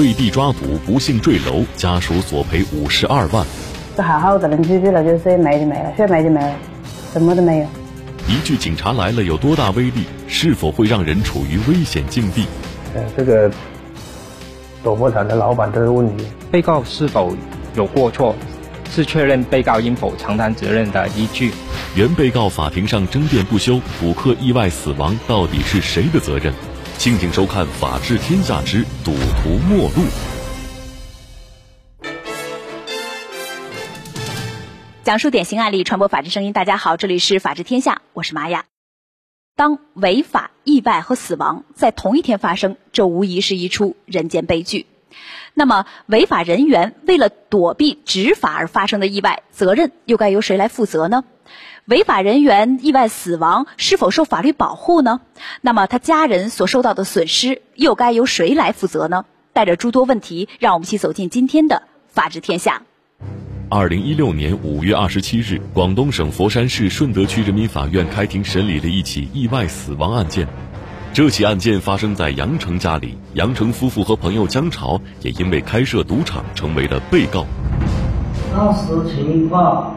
为地抓捕不幸坠楼，家属索赔五十二万。这好好的人出去了，就是没就没了，说没就没了，什么都没有。一句“警察来了”有多大威力？是否会让人处于危险境地？呃，这个赌博场的老板这个问题，被告是否有过错，是确认被告应否承担责任的依据。原被告法庭上争辩不休，补课意外死亡到底是谁的责任？敬请收看《法治天下之赌徒末路》。讲述典型案例，传播法治声音。大家好，这里是法治天下，我是玛雅。当违法、意外和死亡在同一天发生，这无疑是一出人间悲剧。那么，违法人员为了躲避执法而发生的意外，责任又该由谁来负责呢？违法人员意外死亡是否受法律保护呢？那么，他家人所受到的损失又该由谁来负责呢？带着诸多问题，让我们一起走进今天的法治天下。二零一六年五月二十七日，广东省佛山市顺德区人民法院开庭审理了一起意外死亡案件。这起案件发生在杨成家里，杨成夫妇和朋友江潮也因为开设赌场成为了被告。当时情况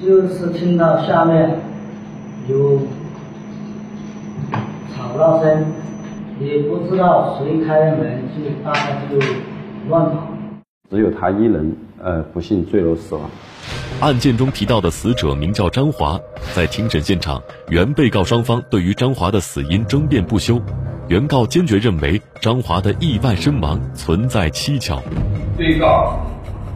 就是听到下面有吵闹声，也不知道谁开的门，就大家就乱跑。只有他一人。呃，不幸坠楼死亡。案件中提到的死者名叫张华，在庭审现场，原被告双方对于张华的死因争辩不休。原告坚决认为张华的意外身亡存在蹊跷。被告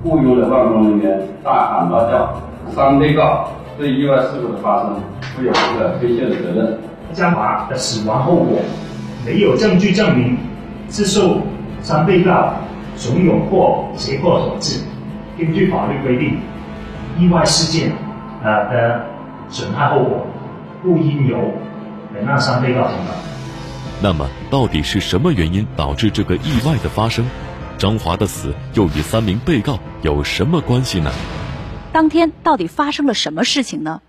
雇佣的办公人员大喊大叫，三被告对意外事故的发生负有不可推卸的责任。张华的死亡后果没有证据证明是受三被告怂恿或胁迫所致。根据法律规定，意外事件呃的损害后果不应由本案三被告承担。那么，到底是什么原因导致这个意外的发生？张华的死又与三名被告有什么关系呢？当天到底发生了什么事情呢？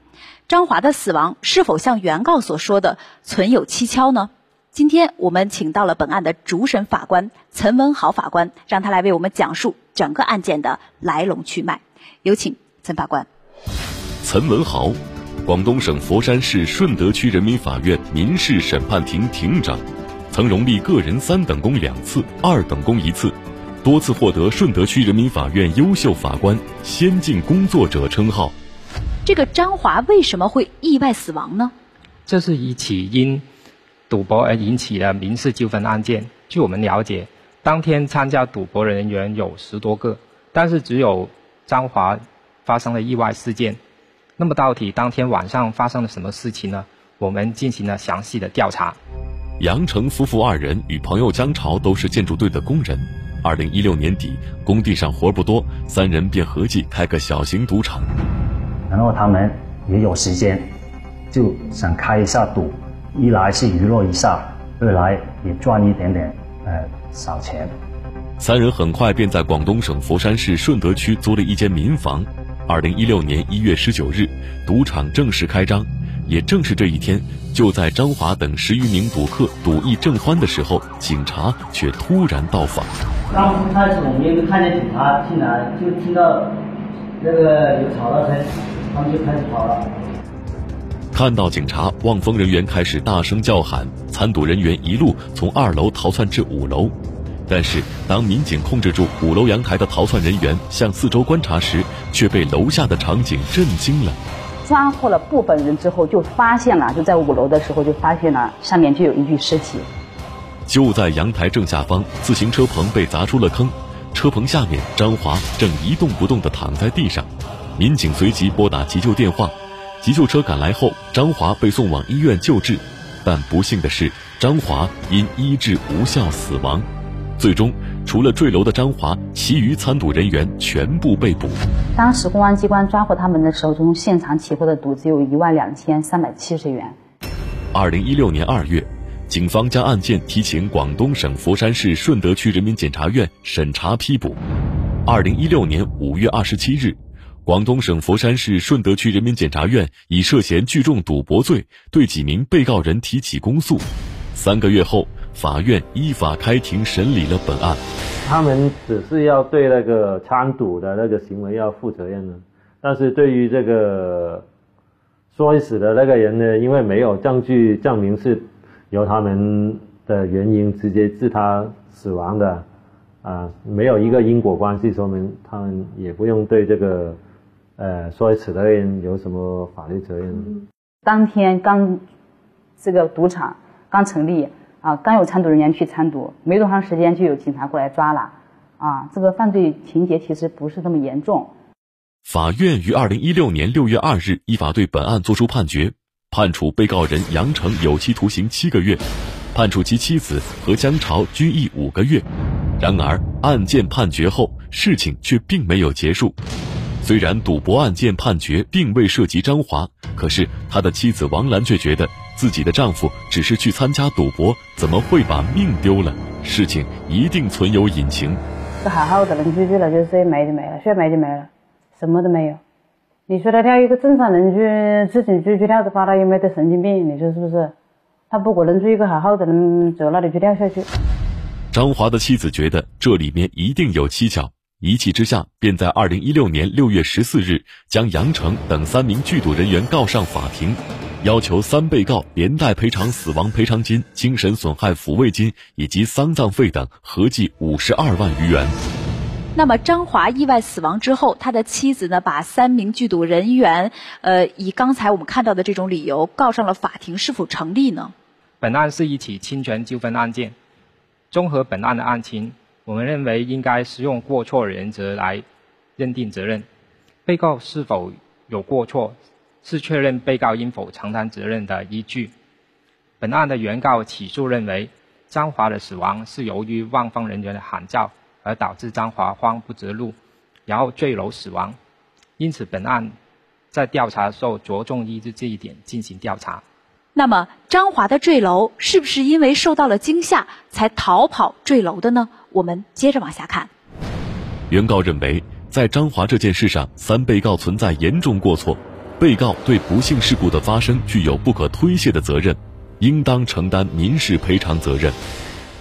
张华的死亡是否像原告所说的存有蹊跷呢？今天我们请到了本案的主审法官陈文豪法官，让他来为我们讲述整个案件的来龙去脉。有请陈法官。岑文豪，广东省佛山市顺德区人民法院民事审判庭庭长，曾荣立个人三等功两次、二等功一次，多次获得顺德区人民法院优秀法官、先进工作者称号。这个张华为什么会意外死亡呢？这是一起因。赌博而引起的民事纠纷案件，据我们了解，当天参加赌博人员有十多个，但是只有张华发生了意外事件。那么到底当天晚上发生了什么事情呢？我们进行了详细的调查。杨成夫妇二人与朋友江潮都是建筑队的工人。二零一六年底，工地上活不多，三人便合计开个小型赌场。然后他们也有时间，就想开一下赌。一来是娱乐一下，二来也赚一点点呃小钱。三人很快便在广东省佛山市顺德区租了一间民房。二零一六年一月十九日，赌场正式开张。也正是这一天，就在张华等十余名赌客赌意正欢的时候，警察却突然到访。刚开始我们就看见警察进来，就听到那个有吵闹声，他们就开始跑了。看到警察，望风人员开始大声叫喊，参赌人员一路从二楼逃窜至五楼。但是，当民警控制住五楼阳台的逃窜人员，向四周观察时，却被楼下的场景震惊了。抓获了部分人之后，就发现了，就在五楼的时候就发现了上面就有一具尸体。就在阳台正下方，自行车棚被砸出了坑，车棚下面，张华正一动不动地躺在地上。民警随即拨打急救电话。急救车赶来后，张华被送往医院救治，但不幸的是，张华因医治无效死亡。最终，除了坠楼的张华，其余参赌人员全部被捕。当时公安机关抓获他们的时候，从现场起获的赌资有一万两千三百七十元。二零一六年二月，警方将案件提请广东省佛山市顺德区人民检察院审查批捕。二零一六年五月二十七日。广东省佛山市顺德区人民检察院以涉嫌聚众赌博罪对几名被告人提起公诉。三个月后，法院依法开庭审理了本案。他们只是要对那个参赌的那个行为要负责任呢，但是对于这个摔死的那个人呢，因为没有证据证明是由他们的原因直接致他死亡的，啊，没有一个因果关系，说明他们也不用对这个呃摔死的人有什么法律责任。当天刚这个赌场刚成立。啊，刚有参赌人员去参赌，没多长时间就有警察过来抓了。啊，这个犯罪情节其实不是那么严重。法院于二零一六年六月二日依法对本案作出判决，判处被告人杨成有期徒刑七个月，判处其妻子何江潮拘役五个月。然而，案件判决后，事情却并没有结束。虽然赌博案件判决并未涉及张华，可是他的妻子王兰却觉得。自己的丈夫只是去参加赌博，怎么会把命丢了？事情一定存有隐情。这好好的人居居了，就是没就没了，说没就没了，什么都没有。你说他跳一个正常人去自己去去跳的话，他有没得神经病？你说是不是？他不可能做一个好好的人走那里去跳下去。张华的妻子觉得这里面一定有蹊跷，一气之下，便在二零一六年六月十四日将杨成等三名剧赌人员告上法庭。要求三被告连带赔偿死亡赔偿金、精神损害抚慰金以及丧葬费等，合计五十二万余元。那么张华意外死亡之后，他的妻子呢，把三名剧赌人员，呃，以刚才我们看到的这种理由告上了法庭，是否成立呢？本案是一起侵权纠纷案件，综合本案的案情，我们认为应该适用过错原则来认定责任。被告是否有过错？是确认被告应否承担责任的依据。本案的原告起诉认为，张华的死亡是由于望风人员的喊叫而导致张华慌不择路，然后坠楼死亡。因此，本案在调查的时候着重依据这一点进行调查。那么，张华的坠楼是不是因为受到了惊吓才逃跑坠楼的呢？我们接着往下看。原告认为，在张华这件事上，三被告存在严重过错。被告对不幸事故的发生具有不可推卸的责任，应当承担民事赔偿责任。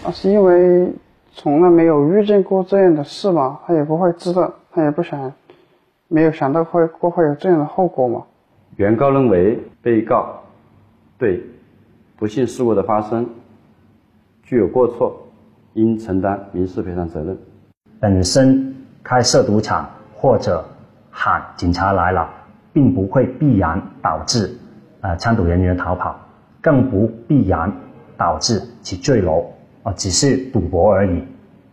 啊，是因为从来没有遇见过这样的事嘛，他也不会知道，他也不想，没有想到会会会有这样的后果嘛。原告认为，被告对不幸事故的发生具有过错，应承担民事赔偿责任。本身开设赌场或者喊警察来了。并不会必然导致，呃，参赌人员逃跑，更不必然导致其坠楼，啊，只是赌博而已，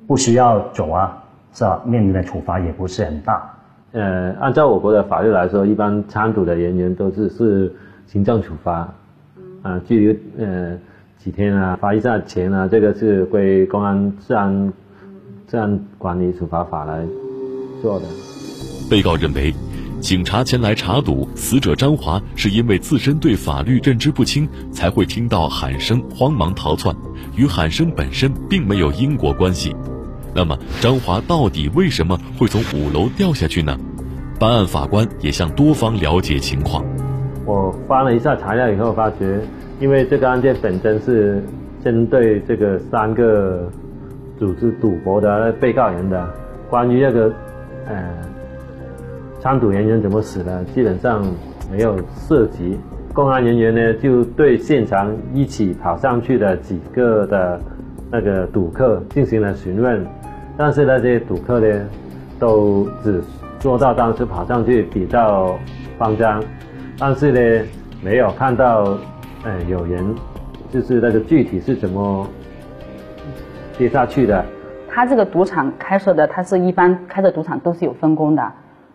不需要走啊，是吧？面临的处罚也不是很大。呃，按照我国的法律来说，一般参赌的人员都是是行政处罚，啊，拘留呃几天啊，罚一下钱啊，这个是归公安治安治安管理处罚法来做的。被告认为。警察前来查赌，死者张华是因为自身对法律认知不清，才会听到喊声慌忙逃窜，与喊声本身并没有因果关系。那么，张华到底为什么会从五楼掉下去呢？办案法官也向多方了解情况。我翻了一下材料以后，发觉，因为这个案件本身是针对这个三个组织赌博的被告人的，关于这个，呃。参赌人员怎么死的？基本上没有涉及。公安人员呢，就对现场一起跑上去的几个的那个赌客进行了询问，但是那些赌客呢，都只说到当时跑上去比较慌张，但是呢，没有看到，呃，有人就是那个具体是怎么跌下去的。他这个赌场开设的，他是一般开设赌场都是有分工的。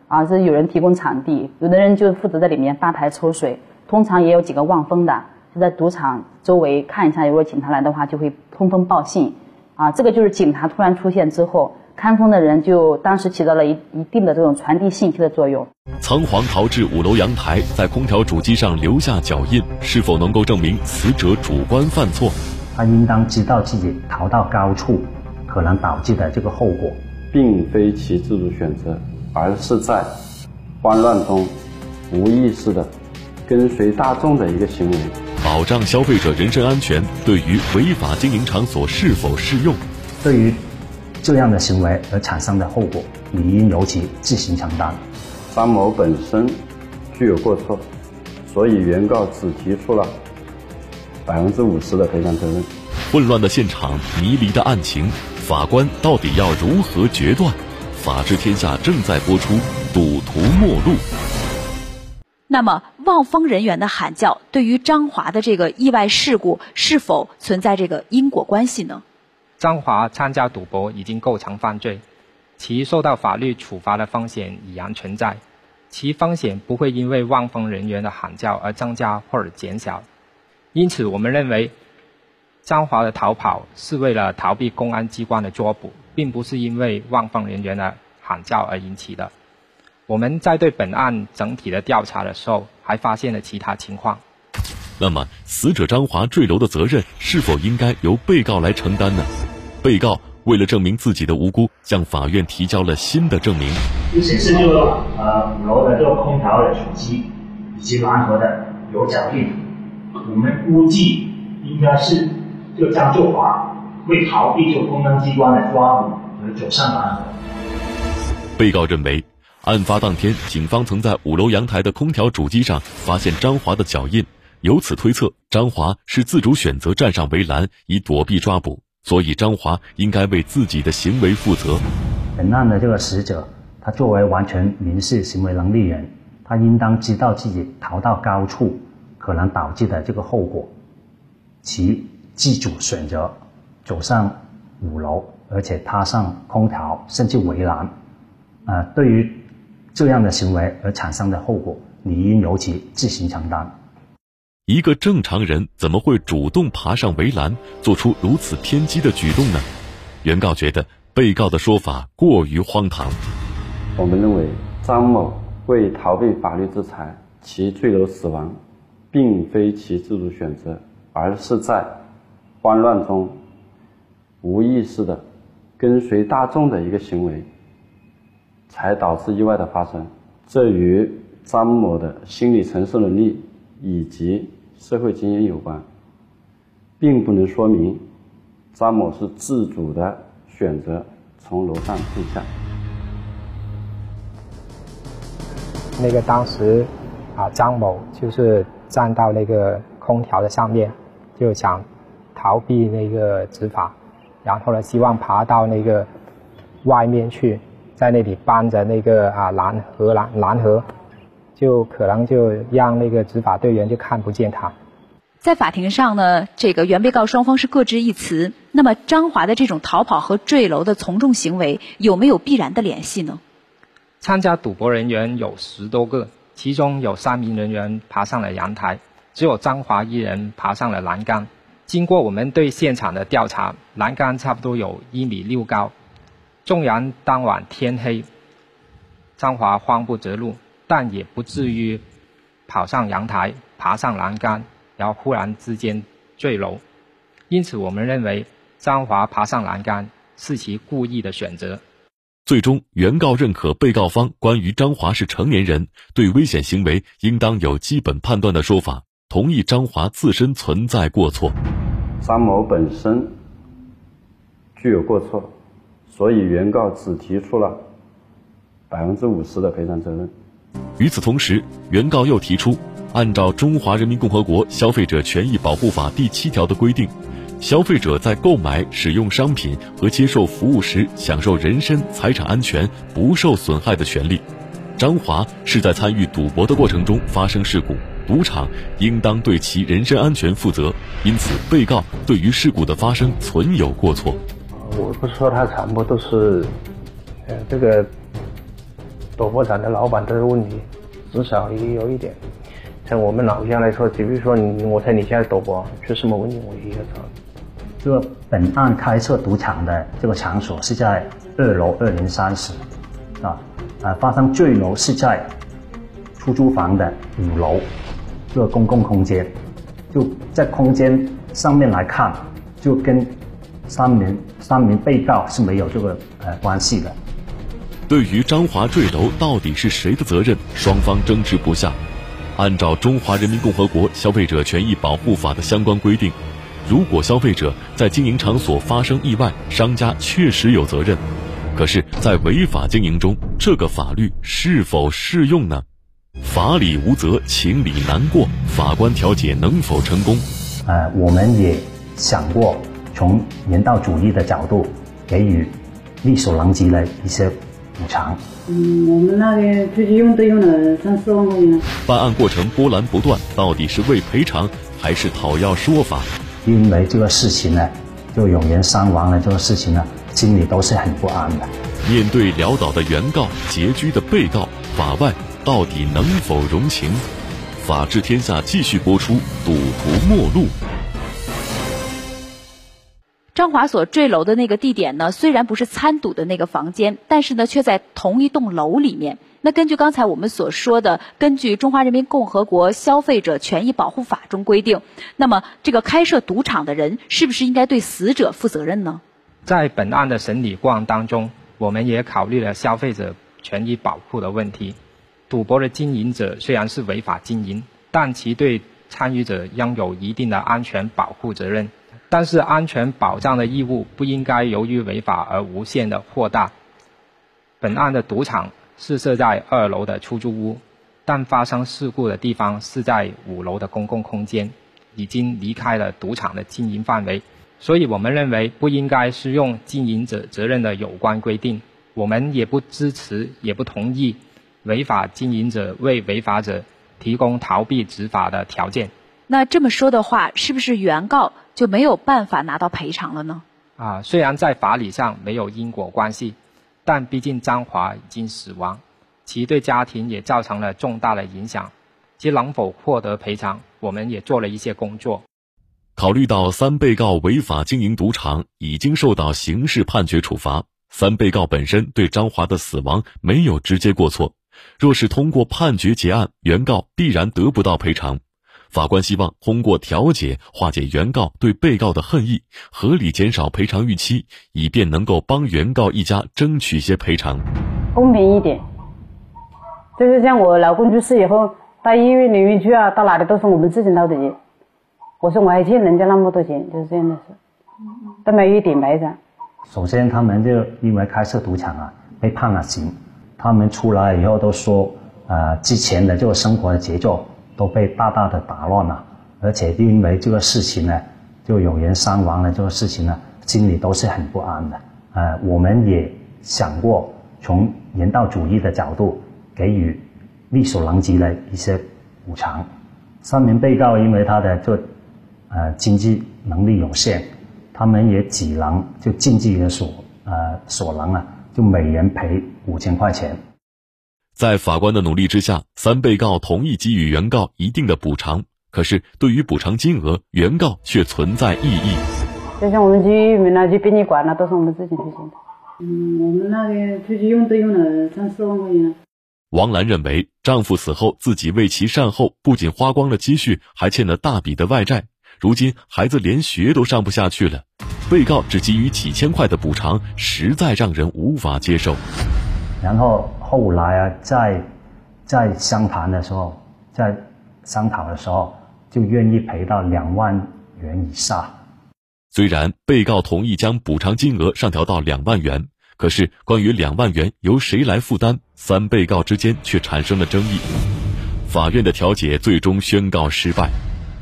啊，是有人提供场地，有的人就负责在里面发牌抽水，通常也有几个望风的，就在赌场周围看一下，如果警察来的话，就会通风报信。啊，这个就是警察突然出现之后，看风的人就当时起到了一一定的这种传递信息的作用。仓皇逃至五楼阳台，在空调主机上留下脚印，是否能够证明死者主观犯错？他应当知道自己逃到高处可能导致的这个后果，并非其自主选择。而是在慌乱中无意识的跟随大众的一个行为。保障消费者人身安全对于违法经营场所是否适用？对于这样的行为而产生的后果，理应由其自行承担。张某本身具有过错，所以原告只提出了百分之五十的赔偿责任。混乱的现场，迷离的案情，法官到底要如何决断？法治天下正在播出《赌徒末路》。那么，望风人员的喊叫对于张华的这个意外事故是否存在这个因果关系呢？张华参加赌博已经构成犯罪，其受到法律处罚的风险已然存在，其风险不会因为望风人员的喊叫而增加或者减小。因此，我们认为张华的逃跑是为了逃避公安机关的捉捕，并不是因为望风人员的喊叫而引起的。我们在对本案整体的调查的时候，还发现了其他情况。那么，死者张华坠楼的责任是否应该由被告来承担呢？被告为了证明自己的无辜，向法院提交了新的证明。就显示，就呃五楼的这个空调的主机以及蓝盒的有脚印，我们估计应该是就张作华为逃避就公安机关的抓捕而走上蓝盒。被告认为。案发当天，警方曾在五楼阳台的空调主机上发现张华的脚印，由此推测张华是自主选择站上围栏以躲避抓捕，所以张华应该为自己的行为负责。本案的这个死者，他作为完全民事行为能力人，他应当知道自己逃到高处可能导致的这个后果，其自主选择走上五楼，而且踏上空调甚至围栏，啊，对于。这样的行为而产生的后果，理应由其自行承担。一个正常人怎么会主动爬上围栏，做出如此偏激的举动呢？原告觉得被告的说法过于荒唐。我们认为张某为逃避法律制裁，其坠楼死亡，并非其自主选择，而是在慌乱中无意识的跟随大众的一个行为。才导致意外的发生，这与张某的心理承受能力以及社会经验有关，并不能说明张某是自主的选择从楼上退下。那个当时啊，张某就是站到那个空调的上面，就想逃避那个执法，然后呢，希望爬到那个外面去。在那里搬着那个啊蓝盒蓝蓝盒，就可能就让那个执法队员就看不见他。在法庭上呢，这个原被告双方是各执一词。那么张华的这种逃跑和坠楼的从众行为有没有必然的联系呢？参加赌博人员有十多个，其中有三名人员爬上了阳台，只有张华一人爬上了栏杆。经过我们对现场的调查，栏杆差不多有一米六高。纵然当晚天黑，张华慌不择路，但也不至于跑上阳台、爬上栏杆，然后忽然之间坠楼。因此，我们认为张华爬上栏杆是其故意的选择。最终，原告认可被告方关于张华是成年人，对危险行为应当有基本判断的说法，同意张华自身存在过错。张某本身具有过错。所以，原告只提出了百分之五十的赔偿责任。与此同时，原告又提出，按照《中华人民共和国消费者权益保护法》第七条的规定，消费者在购买、使用商品和接受服务时，享受人身、财产安全不受损害的权利。张华是在参与赌博的过程中发生事故，赌场应当对其人身安全负责，因此，被告对于事故的发生存有过错。我不是说他全部都是，呃，这个赌博场的老板这个问题，至少也有一点。像我们老家来说，比如说你，我猜你现在赌博是什么问题，我也要找。这个本案开设赌场的这个场所是在二楼二零三室，啊，啊，发生坠楼是在出租房的五楼，这个公共空间，就在空间上面来看，就跟。三名三名被告是没有这个呃关系的。对于张华坠楼到底是谁的责任，双方争执不下。按照《中华人民共和国消费者权益保护法》的相关规定，如果消费者在经营场所发生意外，商家确实有责任。可是，在违法经营中，这个法律是否适用呢？法理无责，情理难过，法官调解能否成功？呃，我们也想过从人道主义的角度给予力所能及的一些补偿。嗯，我们那边出去用都用了三四万块钱。办案过程波澜不断，到底是为赔偿还是讨要说法？因为这个事情呢，就有人伤亡了，这个事情呢，心里都是很不安的。面对潦倒的原告、拮据的被告，法外到底能否容情？法治天下继续播出，赌徒末路。张华所坠楼的那个地点呢，虽然不是参赌的那个房间，但是呢，却在同一栋楼里面。那根据刚才我们所说的，根据《中华人民共和国消费者权益保护法》中规定，那么这个开设赌场的人是不是应该对死者负责任呢？在本案的审理过程当中，我们也考虑了消费者权益保护的问题。赌博的经营者虽然是违法经营，但其对参与者应有一定的安全保护责任。但是，安全保障的义务不应该由于违法而无限的扩大。本案的赌场是设在二楼的出租屋，但发生事故的地方是在五楼的公共空间，已经离开了赌场的经营范围，所以我们认为不应该适用经营者责任的有关规定。我们也不支持，也不同意违法经营者为违法者提供逃避执法的条件。那这么说的话，是不是原告就没有办法拿到赔偿了呢？啊，虽然在法理上没有因果关系，但毕竟张华已经死亡，其对家庭也造成了重大的影响，其能否获得赔偿，我们也做了一些工作。考虑到三被告违法经营赌场已经受到刑事判决处罚，三被告本身对张华的死亡没有直接过错，若是通过判决结案，原告必然得不到赔偿。法官希望通过调解化解原告对被告的恨意，合理减少赔偿预期，以便能够帮原告一家争取一些赔偿。公平一点，就是像我老公去世以后，到医院里面去啊，到哪里都是我们自己掏的钱。我说我还欠人家那么多钱，就是这样的事，都没有一点赔偿。首先，他们就因为开设赌场啊，被判了刑。他们出来以后都说，呃，之前的这个生活的节奏。都被大大的打乱了，而且因为这个事情呢，就有人伤亡了。这个事情呢，心里都是很不安的。呃，我们也想过从人道主义的角度给予力所能及的一些补偿。三名被告因为他的这呃经济能力有限，他们也只能就尽自己的所呃所能啊，就每人赔五千块钱。在法官的努力之下，三被告同意给予原告一定的补偿。可是，对于补偿金额，原告却存在异议。就像我们去门那去殡仪馆，那都是我们自己出钱的。嗯，我们那个出去用都用了三四万块钱。王兰认为，丈夫死后自己为其善后，不仅花光了积蓄，还欠了大笔的外债。如今孩子连学都上不下去了，被告只给予几千块的补偿，实在让人无法接受。然后。后来啊，在在商谈的时候，在商讨的时候，就愿意赔到两万元以上。虽然被告同意将补偿金额上调到两万元，可是关于两万元由谁来负担，三被告之间却产生了争议。法院的调解最终宣告失败，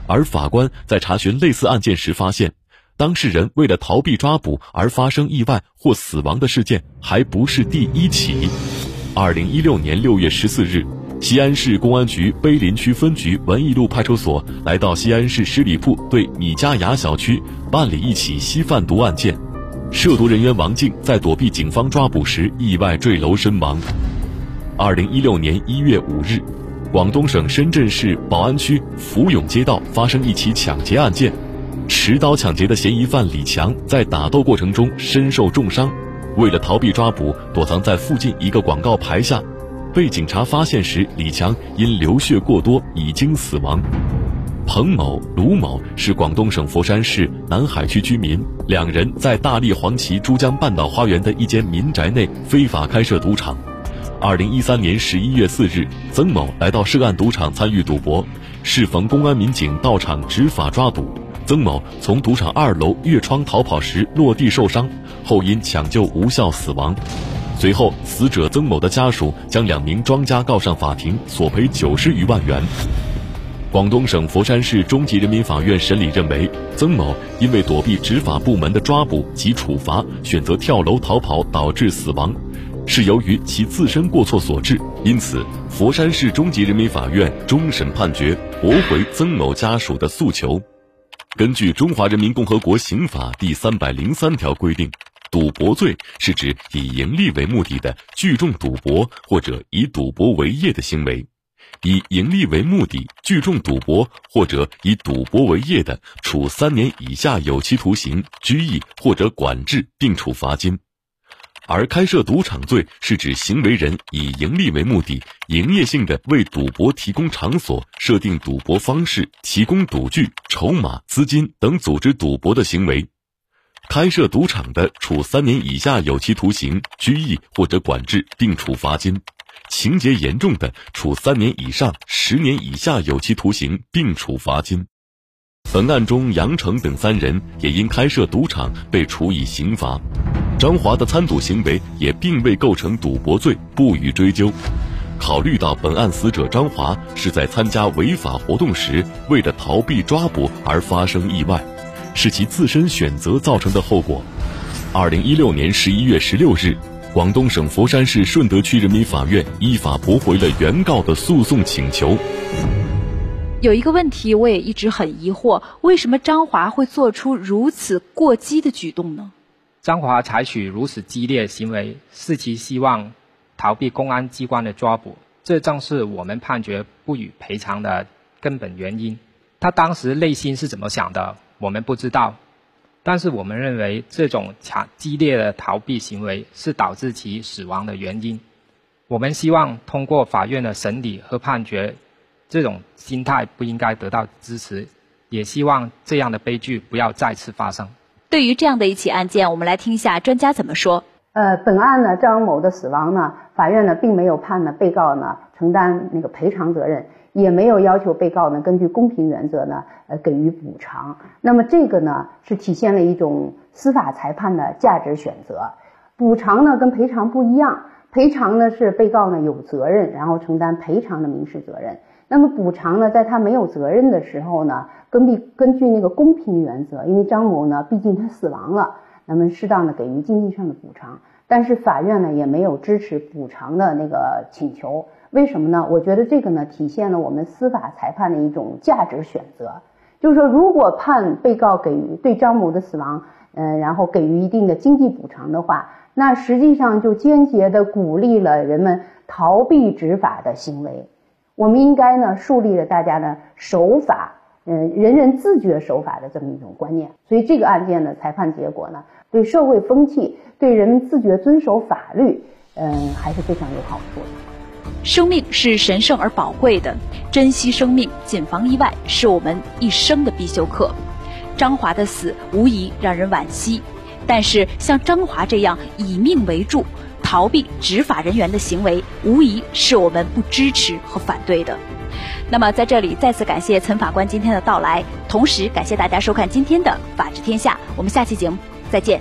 而法官在查询类似案件时发现，当事人为了逃避抓捕而发生意外或死亡的事件还不是第一起。二零一六年六月十四日，西安市公安局碑林区分局文艺路派出所来到西安市十里铺对米家崖小区办理一起吸贩毒案件，涉毒人员王静在躲避警方抓捕时意外坠楼身亡。二零一六年一月五日，广东省深圳市宝安区福永街道发生一起抢劫案件，持刀抢劫的嫌疑犯李强在打斗过程中身受重伤。为了逃避抓捕，躲藏在附近一个广告牌下，被警察发现时，李强因流血过多已经死亡。彭某、卢某是广东省佛山市南海区居民，两人在大沥黄旗珠江半岛花园的一间民宅内非法开设赌场。二零一三年十一月四日，曾某来到涉案赌场参与赌博，适逢公安民警到场执法抓赌，曾某从赌场二楼越窗逃跑时落地受伤，后因抢救无效死亡。随后，死者曾某的家属将两名庄家告上法庭，索赔九十余万元。广东省佛山市中级人民法院审理认为，曾某因为躲避执法部门的抓捕及处罚，选择跳楼逃跑，导致死亡，是由于其自身过错所致。因此，佛山市中级人民法院终审判决驳回曾某家属的诉求。根据《中华人民共和国刑法》第三百零三条规定，赌博罪是指以盈利为目的的聚众赌博或者以赌博为业的行为。以盈利为目的聚众赌博或者以赌博为业的，处三年以下有期徒刑、拘役或者管制，并处罚金；而开设赌场罪是指行为人以盈利为目的，营业性的为赌博提供场所、设定赌博方式、提供赌具、筹码、资金等组织赌博的行为。开设赌场的，处三年以下有期徒刑、拘役或者管制，并处罚金。情节严重的，处三年以上十年以下有期徒刑，并处罚金。本案中，杨成等三人也因开设赌场被处以刑罚。张华的参赌行为也并未构成赌博罪，不予追究。考虑到本案死者张华是在参加违法活动时，为了逃避抓捕而发生意外，是其自身选择造成的后果。二零一六年十一月十六日。广东省佛山市顺德区人民法院依法驳回了原告的诉讼请求。有一个问题，我也一直很疑惑：为什么张华会做出如此过激的举动呢？张华采取如此激烈行为，是其希望逃避公安机关的抓捕，这正是我们判决不予赔偿的根本原因。他当时内心是怎么想的，我们不知道。但是我们认为，这种强激烈的逃避行为是导致其死亡的原因。我们希望通过法院的审理和判决，这种心态不应该得到支持，也希望这样的悲剧不要再次发生。对于这样的一起案件，我们来听一下专家怎么说。呃，本案呢，张某的死亡呢，法院呢并没有判呢被告呢承担那个赔偿责任。也没有要求被告呢根据公平原则呢呃给予补偿，那么这个呢是体现了一种司法裁判的价值选择。补偿呢跟赔偿不一样，赔偿呢是被告呢有责任，然后承担赔偿的民事责任。那么补偿呢，在他没有责任的时候呢，根据根据那个公平原则，因为张某呢毕竟他死亡了，那么适当的给予经济上的补偿。但是法院呢也没有支持补偿的那个请求。为什么呢？我觉得这个呢，体现了我们司法裁判的一种价值选择。就是说，如果判被告给予对张某的死亡，嗯，然后给予一定的经济补偿的话，那实际上就间接的鼓励了人们逃避执法的行为。我们应该呢，树立了大家的守法，嗯，人人自觉守法的这么一种观念。所以这个案件的裁判结果呢，对社会风气、对人们自觉遵守法律，嗯，还是非常有好处的。生命是神圣而宝贵的，珍惜生命，谨防意外，是我们一生的必修课。张华的死无疑让人惋惜，但是像张华这样以命为助、逃避执法人员的行为，无疑是我们不支持和反对的。那么，在这里再次感谢岑法官今天的到来，同时感谢大家收看今天的《法治天下》，我们下期节目再见。